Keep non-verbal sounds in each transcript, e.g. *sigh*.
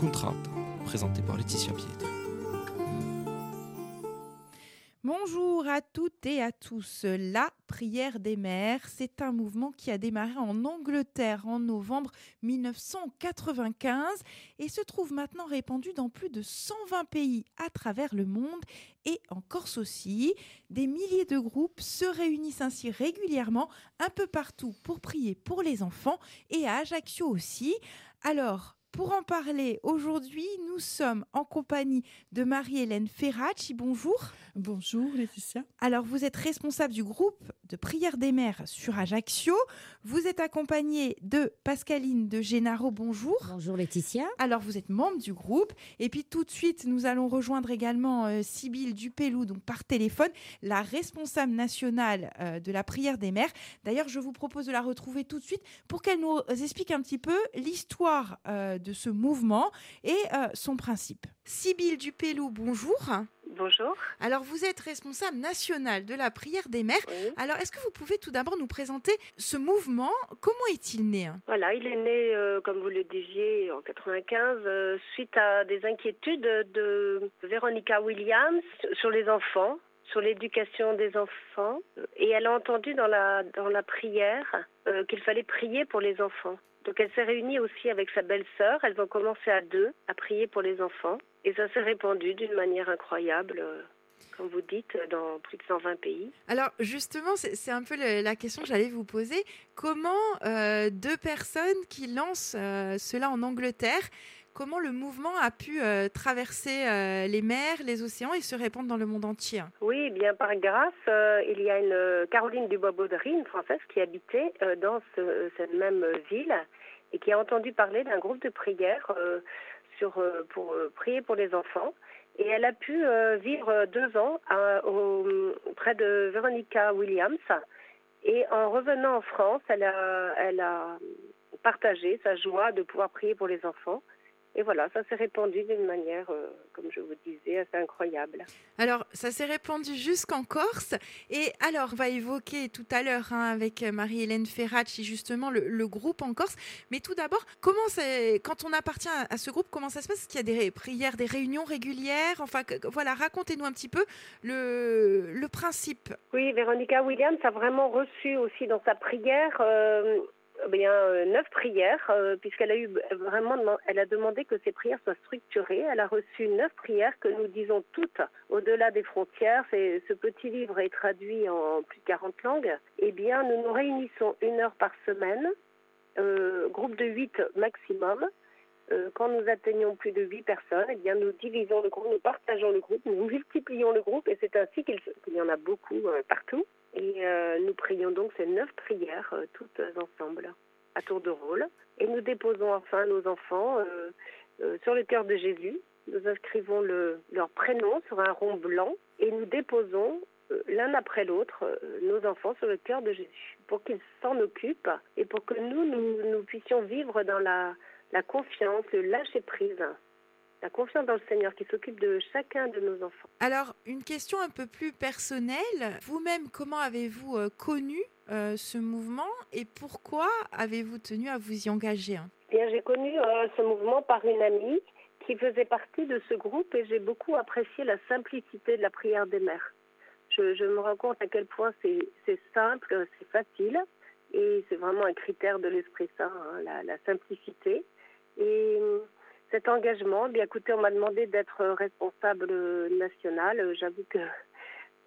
Contrata, présenté par Laetitia Pietri. Bonjour à toutes et à tous. La prière des mères, c'est un mouvement qui a démarré en Angleterre en novembre 1995 et se trouve maintenant répandu dans plus de 120 pays à travers le monde et en Corse aussi. Des milliers de groupes se réunissent ainsi régulièrement un peu partout pour prier pour les enfants et à Ajaccio aussi. Alors, pour en parler aujourd'hui, nous sommes en compagnie de Marie-Hélène Ferracci. Bonjour. Bonjour Laetitia. Alors vous êtes responsable du groupe de prière des mères sur Ajaccio. Vous êtes accompagnée de Pascaline de Génaro. Bonjour. Bonjour Laetitia. Alors vous êtes membre du groupe. Et puis tout de suite, nous allons rejoindre également euh, Sybille Dupélou, donc par téléphone, la responsable nationale euh, de la prière des mères. D'ailleurs, je vous propose de la retrouver tout de suite pour qu'elle nous explique un petit peu l'histoire euh, de ce mouvement et euh, son principe. Sybille Dupélou, bonjour. Bonjour. Alors, vous êtes responsable national de la prière des mères. Oui. Alors, est-ce que vous pouvez tout d'abord nous présenter ce mouvement? Comment est-il né hein? Voilà, il est né, euh, comme vous le disiez, en 95, euh, suite à des inquiétudes de Veronica Williams sur les enfants, sur l'éducation des enfants. Et elle a entendu dans la, dans la prière euh, qu'il fallait prier pour les enfants. Donc elle s'est réunie aussi avec sa belle-sœur. Elles ont commencé à deux à prier pour les enfants. Et ça s'est répandu d'une manière incroyable, euh, comme vous dites, dans plus de 120 pays. Alors, justement, c'est un peu le- la question que j'allais vous poser. Comment euh, deux personnes qui lancent euh, cela en Angleterre, comment le mouvement a pu euh, traverser les mers, les océans et se répandre dans le monde entier? Oui, bien par grâce, il y a une Caroline Dubois-Baudry, une Française qui habitait dans ce- cette même ville et qui a entendu parler d'un groupe de prière euh, euh, pour euh, prier pour les enfants. Et elle a pu euh, vivre deux ans près de Veronica Williams. Et en revenant en France, elle a partagé sa joie de pouvoir prier pour les enfants. Et voilà, ça s'est répandu d'une manière, euh, comme je vous disais, assez incroyable. Alors, ça s'est répandu jusqu'en Corse. Et alors, on va évoquer tout à l'heure hein, avec Marie-Hélène Ferracci, justement, le, le groupe en Corse. Mais tout d'abord, comment quand on appartient à, ce groupe, comment ça se passe? Est-ce qu'il y a des prières, des réunions régulières? Enfin, que- voilà, racontez-nous un petit peu le, le principe. Oui, Véronica Williams a vraiment reçu aussi dans sa prière euh, bien euh, neuf prières, euh, puisqu'elle a eu vraiment, elle a demandé que ces prières soient structurées. Elle a reçu neuf prières que nous disons toutes au-delà des frontières. Ce petit livre est traduit en plus de 40 langues. Eh bien, nous nous réunissons une heure par semaine, euh, groupe de huit maximum. Quand nous atteignons plus de huit personnes, eh bien, nous divisons le groupe, nous partageons le groupe, nous multiplions le groupe, et c'est ainsi qu'il y en a beaucoup partout. Et euh, nous prions donc ces neuf prières euh, toutes ensemble, à tour de rôle. Et nous déposons enfin nos enfants euh, sur le cœur de Jésus. Nous inscrivons le, leur prénom sur un rond blanc et nous déposons l'un après l'autre nos enfants sur le cœur de Jésus pour qu'ils s'en occupent et pour que nous, nous, puissions vivre dans la, confiance, lâcher-prise, la confiance dans le Seigneur qui s'occupe de chacun de nos enfants. Alors, une question un peu plus personnelle. Vous-même, comment avez-vous euh, connu euh, ce mouvement et pourquoi avez-vous tenu à vous y engager hein? Bien, j'ai connu euh, ce mouvement par une amie qui faisait partie de ce groupe et j'ai beaucoup apprécié la simplicité de la prière des mères. Je, je me rends compte à quel point c'est simple, c'est facile et c'est vraiment un critère de l'Esprit Saint, hein, la, la simplicité. Et cet engagement, bien écoutez, on m'a demandé d'être responsable national. Euh, J'avoue que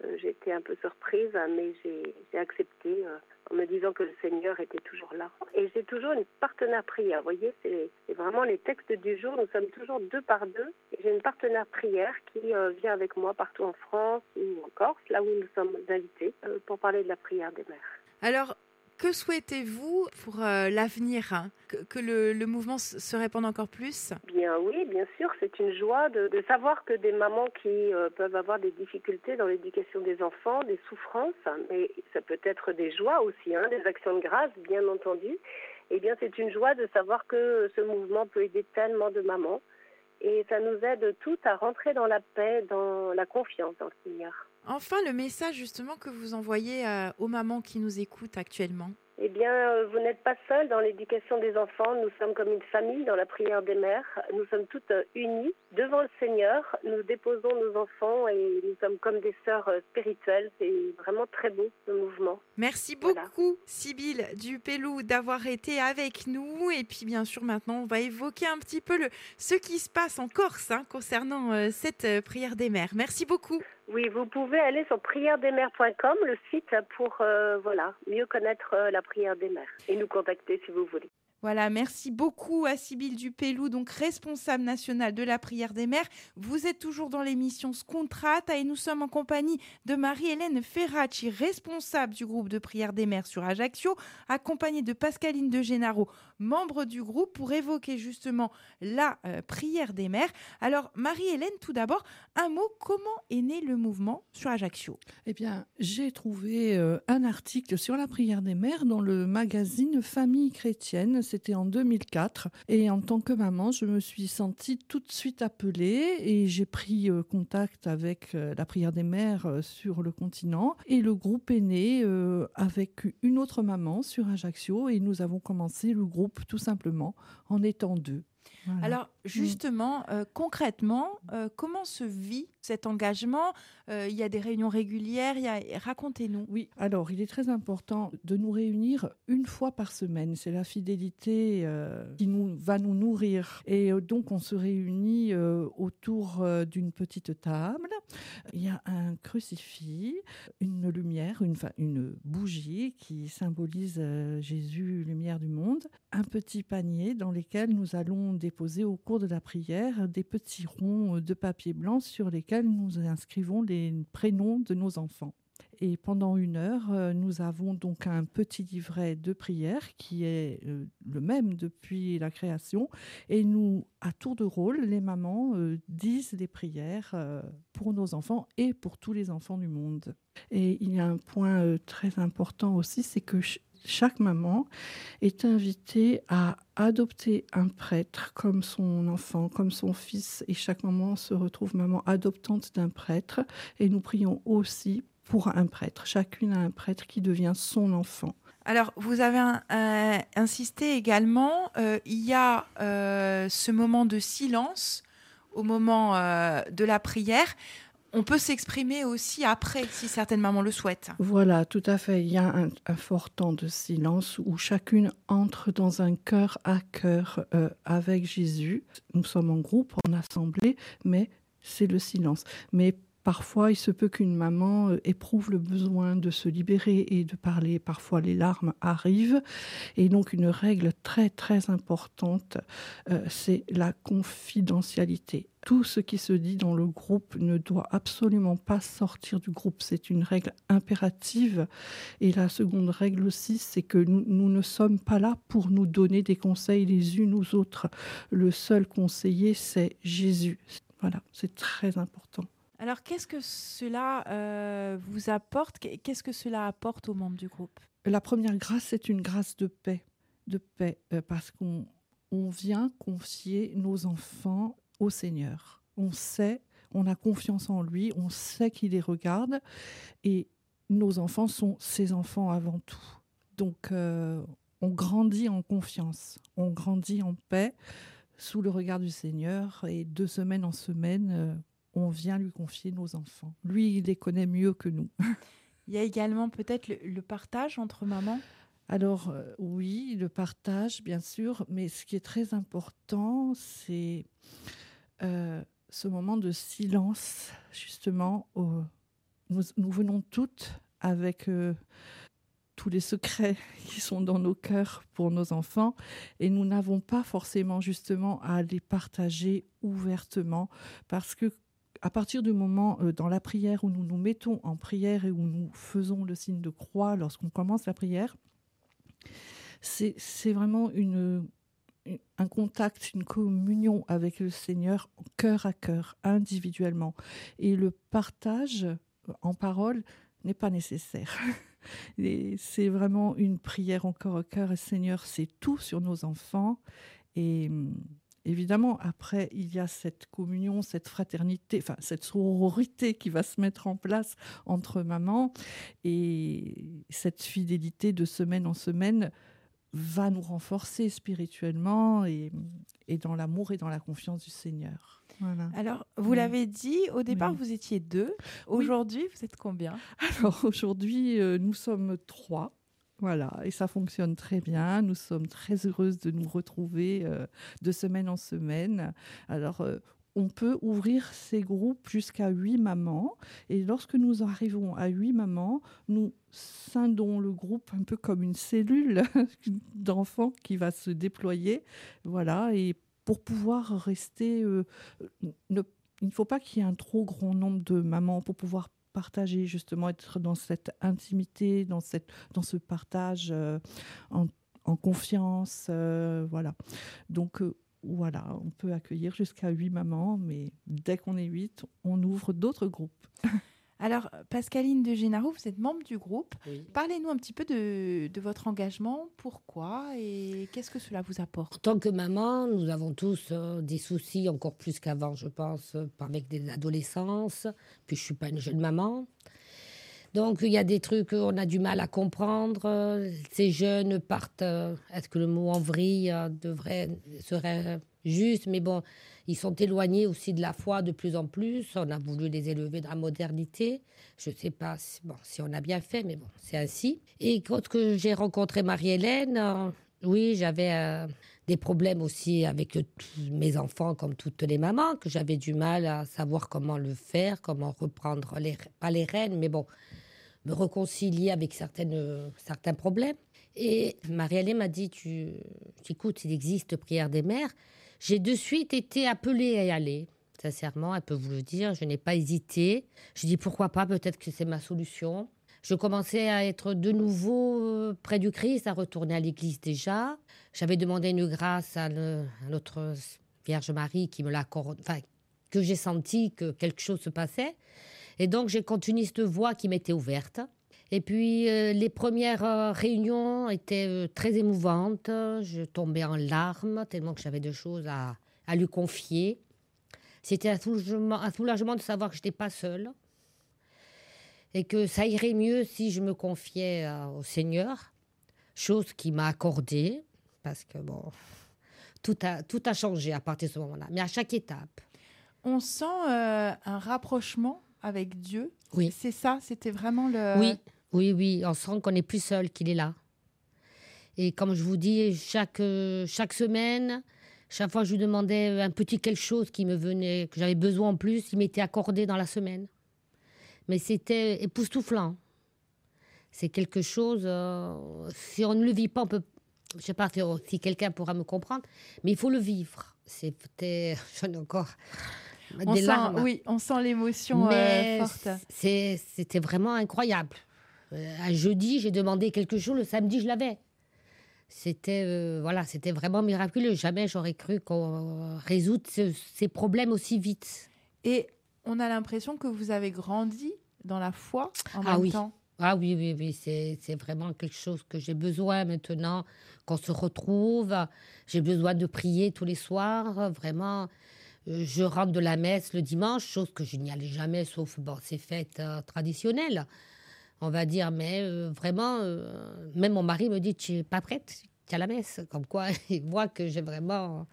euh, j'ai été un peu surprise, mais j'ai accepté euh, en me disant que le Seigneur était toujours là. Et j'ai toujours une partenaire prière. Vous voyez, c'est vraiment les textes du jour. Nous sommes toujours deux par deux. J'ai une partenaire prière qui euh, vient avec moi partout en France ou en Corse, là où nous sommes invités, pour parler de la prière des mères. Alors, que souhaitez-vous pour euh, l'avenir hein? Que, le, mouvement se répande encore plus? Bien oui, bien sûr, c'est une joie de, savoir que des mamans qui euh, peuvent avoir des difficultés dans l'éducation des enfants, des souffrances, mais ça peut être des joies aussi, hein, des actions de grâce, bien entendu. Eh bien, c'est une joie de savoir que ce mouvement peut aider tellement de mamans. Et ça nous aide toutes à rentrer dans la paix, dans la confiance dans le Seigneur. Enfin, le message justement que vous envoyez euh, aux mamans qui nous écoutent actuellement. Eh bien, euh, vous n'êtes pas seul dans l'éducation des enfants. Nous sommes comme une famille dans la prière des mères. Nous sommes toutes euh, unies devant le Seigneur. Nous déposons nos enfants et nous sommes comme des sœurs spirituelles. C'est vraiment très beau ce mouvement. Merci Voilà. beaucoup, Sybille Dupélou, d'avoir été avec nous. Et puis, bien sûr, maintenant, on va évoquer un petit peu le, ce qui se passe en Corse hein, concernant euh, cette prière des mères. Merci beaucoup. Oui, vous pouvez aller sur prièredesmères.com, le site, pour euh, voilà, mieux connaître euh, la prière des mères et nous contacter si vous voulez. Voilà, merci beaucoup à Sybille Dupélou, donc responsable nationale de la prière des mères. Vous êtes toujours dans l'émission Scontrata et nous sommes en compagnie de Marie-Hélène Ferracci, responsable du groupe de prière des mères sur Ajaccio, accompagnée de Pascaline de Gennaro, membre du groupe, pour évoquer justement la euh, prière des mères. Alors, Marie-Hélène, tout d'abord, un mot, comment est né le mouvement sur Ajaccio? Eh bien, j'ai trouvé euh, un article sur la prière des mères dans le magazine Famille chrétienne. C'était en 2004. Et en tant que maman, je me suis sentie tout de suite appelée et j'ai pris euh, contact avec euh, la prière des mères euh, sur le continent. Et le groupe est né avec une autre maman sur Ajaccio et nous avons commencé le groupe tout simplement en étant deux. Voilà. Alors justement, euh, concrètement, euh, comment se vit cet engagement? Euh, Il y a des réunions régulières, il y a... racontez-nous. Oui, alors il est très important de nous réunir une fois par semaine. C'est la fidélité qui nous, va nous nourrir. Et donc on se réunit autour d'une petite table. Il y a un crucifix, une lumière, une, une bougie qui symbolise Jésus, lumière du monde, un petit panier dans lequel nous allons déposer au cours de la prière des petits ronds de papier blanc sur lesquels nous inscrivons les prénoms de nos enfants. Et pendant une heure, euh, nous avons donc un petit livret de prière qui est euh, le même depuis la création. Et nous, à tour de rôle, les mamans euh, disent des prières pour nos enfants et pour tous les enfants du monde. Et il y a un point très important aussi, c'est que chaque maman est invitée à adopter un prêtre comme son enfant, comme son fils. Et chaque maman se retrouve maman adoptante d'un prêtre. Et nous prions aussi pour un prêtre. Chacune a un prêtre qui devient son enfant. Alors, vous avez un- insisté également, euh, il y a euh, ce moment de silence au moment euh, de la prière. On peut s'exprimer aussi après, si certaines mamans le souhaitent. Voilà, tout à fait. Il y a un, fort temps de silence où chacune entre dans un cœur à cœur euh, avec Jésus. Nous sommes en groupe, en assemblée, mais c'est le silence. Mais parfois, il se peut qu'une maman euh, éprouve le besoin de se libérer et de parler. Parfois, les larmes arrivent. Et donc, une règle très, très importante, euh, c'est la confidentialité. Tout ce qui se dit dans le groupe ne doit absolument pas sortir du groupe. C'est une règle impérative. Et la seconde règle aussi, c'est que nous, nous ne sommes pas là pour nous donner des conseils les unes aux autres. Le seul conseiller, c'est Jésus. Voilà, c'est très important. Alors, qu'est-ce que cela euh, vous apporte? Qu'est-ce que cela apporte aux membres du groupe? La première grâce, c'est une grâce de paix. De paix, euh, parce qu'on on vient confier nos enfants au Seigneur. On sait, on a confiance en lui, on sait qu'il les regarde, et nos enfants sont ses enfants avant tout. Donc, euh, on grandit en confiance, on grandit en paix sous le regard du Seigneur, et de semaine en semaine, on vient lui confier nos enfants. Lui, il les connaît mieux que nous. *laughs* Il y a également peut-être le, le partage entre mamans? Alors euh, oui, le partage, bien sûr, mais ce qui est très important, c'est euh, ce moment de silence, justement. où nous, nous venons toutes avec euh, tous les secrets *laughs* qui sont dans nos cœurs pour nos enfants, et nous n'avons pas forcément justement à les partager ouvertement, parce que à partir du moment euh, dans la prière où nous nous mettons en prière et où nous faisons le signe de croix lorsqu'on commence la prière, c'est vraiment un contact, une communion avec le Seigneur cœur à cœur, individuellement. Et le partage euh, en parole n'est pas nécessaire. *laughs* C'est vraiment une prière encore au cœur. Seigneur, c'est tout sur nos enfants. Et, évidemment, après, il y a cette communion, cette fraternité, enfin, cette sororité qui va se mettre en place entre mamans. Et cette fidélité de semaine en semaine va nous renforcer spirituellement et, et dans l'amour et dans la confiance du Seigneur. Voilà. Alors, vous Oui. l'avez dit, au départ, Oui. vous étiez deux. Aujourd'hui, vous êtes combien? Alors aujourd'hui, euh, nous sommes trois. Voilà, et ça fonctionne très bien. Nous sommes très heureuses de nous retrouver euh, de semaine en semaine. Alors, euh, on peut ouvrir ces groupes jusqu'à huit mamans. Et lorsque nous arrivons à huit mamans, nous scindons le groupe un peu comme une cellule *laughs* d'enfants qui va se déployer. Voilà, et pour pouvoir rester... euh, il ne faut pas qu'il y ait un trop grand nombre de mamans pour pouvoir partager, justement, être dans cette intimité, dans, ce partage euh, en, en confiance. euh, voilà. Donc, euh, voilà, on peut accueillir jusqu'à huit mamans, mais dès qu'on est huit, on ouvre d'autres groupes. *laughs* Alors, Pascaline de Génaro, vous êtes membre du groupe. Oui. Parlez-nous un petit peu de, de votre engagement, pourquoi et qu'est-ce que cela vous apporte? En tant que maman, nous avons tous euh, des soucis, encore plus qu'avant, je pense, euh, avec des adolescences. Puis je suis pas une jeune maman. Donc il y a des trucs qu'on a du mal à comprendre. Euh, Ces jeunes partent. euh, Est-ce que le mot en vrille euh, devrait serait juste Mais bon, ils sont éloignés aussi de la foi de plus en plus. On a voulu les élever dans la modernité. Je ne sais pas si, bon, si on a bien fait, mais bon, c'est ainsi. Et quand j'ai rencontré Marie-Hélène, euh, oui, j'avais euh, des problèmes aussi avec mes enfants, comme toutes les mamans, que j'avais du mal à savoir comment le faire, comment reprendre, pas les rênes, mais bon, me réconcilier avec certains problèmes. Et Marie-Hélène m'a dit, tu, écoute, il existe prière des mères. J'ai de suite été appelée à y aller. Sincèrement, elle peut vous le dire, je n'ai pas hésité. Je dis pourquoi pas, peut-être que c'est ma solution. Je commençais à être de nouveau euh, près du Christ, à retourner à l'église déjà. J'avais demandé une grâce à, le- notre Vierge Marie qui me l'accorde, enfin, que j'ai senti que quelque chose se passait. Et donc, j'ai continué cette voie qui m'était ouverte. Et puis, euh, les premières euh, réunions étaient euh, très émouvantes. Je tombais en larmes tellement que j'avais des choses à, à lui confier. C'était un soulagement, un soulagement de savoir que je n'étais pas seule et que ça irait mieux si je me confiais euh, au Seigneur, chose qui m'a accordée, parce que bon, tout a, tout a changé à partir de ce moment-là, mais à chaque étape. On sent un rapprochement avec Dieu. Oui. C'est ça, c'était vraiment le. Oui, oui, oui, on sent qu'on n'est plus seul, qu'il est là. Et comme je vous dis, chaque, chaque semaine, chaque fois que je lui demandais un petit quelque chose qui me venait, que j'avais besoin en plus, il m'était accordé dans la semaine. Mais c'était époustouflant. C'est quelque chose, euh, si on ne le vit pas, on peut, je sais pas si, quelqu'un pourra me comprendre, mais il faut le vivre. C'était, *laughs* j'en ai encore On des sent, larmes. oui, on sent l'émotion euh, forte. c'était vraiment incroyable. Euh, un jeudi, j'ai demandé quelque chose, le samedi, je l'avais. C'était euh, voilà, c'était vraiment miraculeux. Jamais j'aurais cru qu'on résout ce- ces problèmes aussi vite. Et on a l'impression que vous avez grandi dans la foi en Ah même oui. temps. Ah oui, oui, oui, c'est vraiment quelque chose que j'ai besoin maintenant, qu'on se retrouve. J'ai besoin de prier tous les soirs, vraiment. Euh, Je rentre de la messe le dimanche, chose que je n'y allais jamais, sauf bon, ces fêtes euh, traditionnelles, on va dire. Mais euh, vraiment, euh, même mon mari me dit, tu n'es pas prête, tu es à la messe. Comme quoi, *laughs* il voit que j'ai vraiment,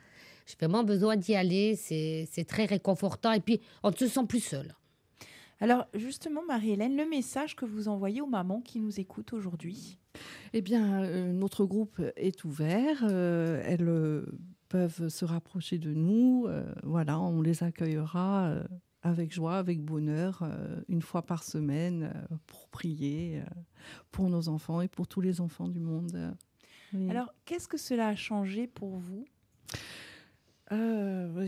j'ai vraiment besoin d'y aller. C'est c'est très réconfortant. Et puis, on ne se sent plus seul. Alors justement, Marie-Hélène, le message que vous envoyez aux mamans qui nous écoutent aujourd'hui? Eh bien, euh, notre groupe est ouvert. euh, elles euh, peuvent se rapprocher de nous. euh, voilà, on les accueillera euh, avec joie, avec bonheur, euh, une fois par semaine euh, pour prier euh, pour nos enfants et pour tous les enfants du monde. oui. Alors, qu'est-ce que cela a changé pour vous? Euh,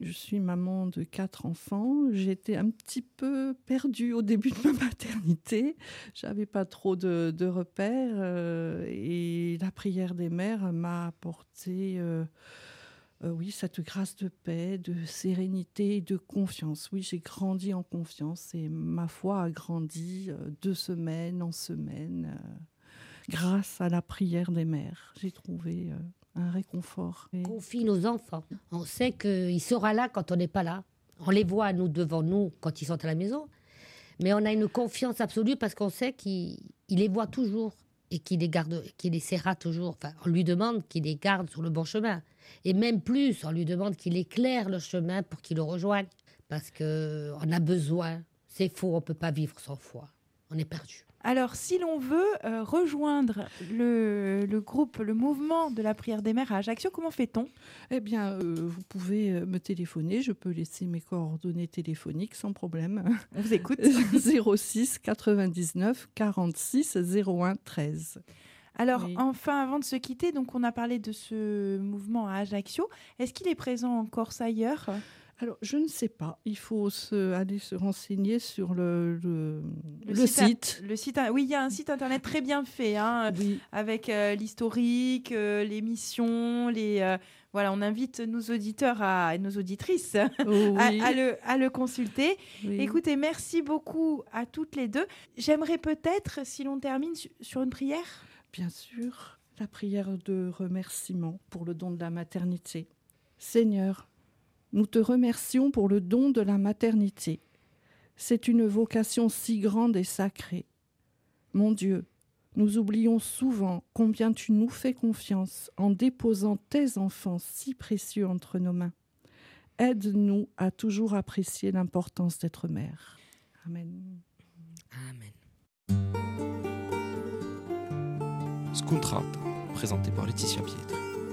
je suis maman de quatre enfants. J'étais un petit peu perdue au début de ma *laughs* maternité. J'avais pas trop de, de repères euh, et la prière des mères m'a apporté, euh, euh, oui, cette grâce de paix, de sérénité, de confiance. Oui, j'ai grandi en confiance et ma foi a grandi euh, de semaine en semaine euh, grâce à la prière des mères. J'ai trouvé. un réconfort. Et- confie nos enfants. On sait qu'il sera là quand on n'est pas là. On les voit, nous, devant nous, quand ils sont à la maison. Mais on a une confiance absolue parce qu'on sait qu'il il les voit toujours et qu'il les serra toujours. On lui demande qu'il les garde sur le bon chemin. Et même plus, on lui demande qu'il éclaire le chemin pour qu'il le rejoigne. Parce qu'on a besoin. C'est faux, on ne peut pas vivre sans foi. On est perdu. Alors, si l'on veut euh, rejoindre le, le groupe, le mouvement de la prière des mères à Ajaccio, comment fait-on? Eh bien, euh, vous pouvez euh, me téléphoner. Je peux laisser mes coordonnées téléphoniques sans problème. On vous écoute. 06 99 46 01 13. Alors, Oui. enfin, avant de se quitter, donc on a parlé de ce mouvement à Ajaccio. Est-ce qu'il est présent en Corse ailleurs? Alors, je ne sais pas. Il faut se, aller se renseigner sur le, le, site. Le site, oui, il y a un site internet très bien fait, hein, Oui, avec euh, l'historique, euh, les missions, les. euh, voilà, on invite nos auditeurs à, et nos auditrices *laughs* Oh, à, oui, à le, à le consulter. oui. Écoutez, merci beaucoup à toutes les deux. J'aimerais peut-être, si l'on termine su- sur une prière. Bien sûr, la prière de remerciement pour le don de la maternité. Seigneur, nous te remercions pour le don de la maternité. C'est une vocation si grande et sacrée. Mon Dieu, nous oublions souvent combien tu nous fais confiance en déposant tes enfants si précieux entre nos mains. Aide-nous à toujours apprécier l'importance d'être mère. Amen. Amen. Présenté par Laetitia Pietri.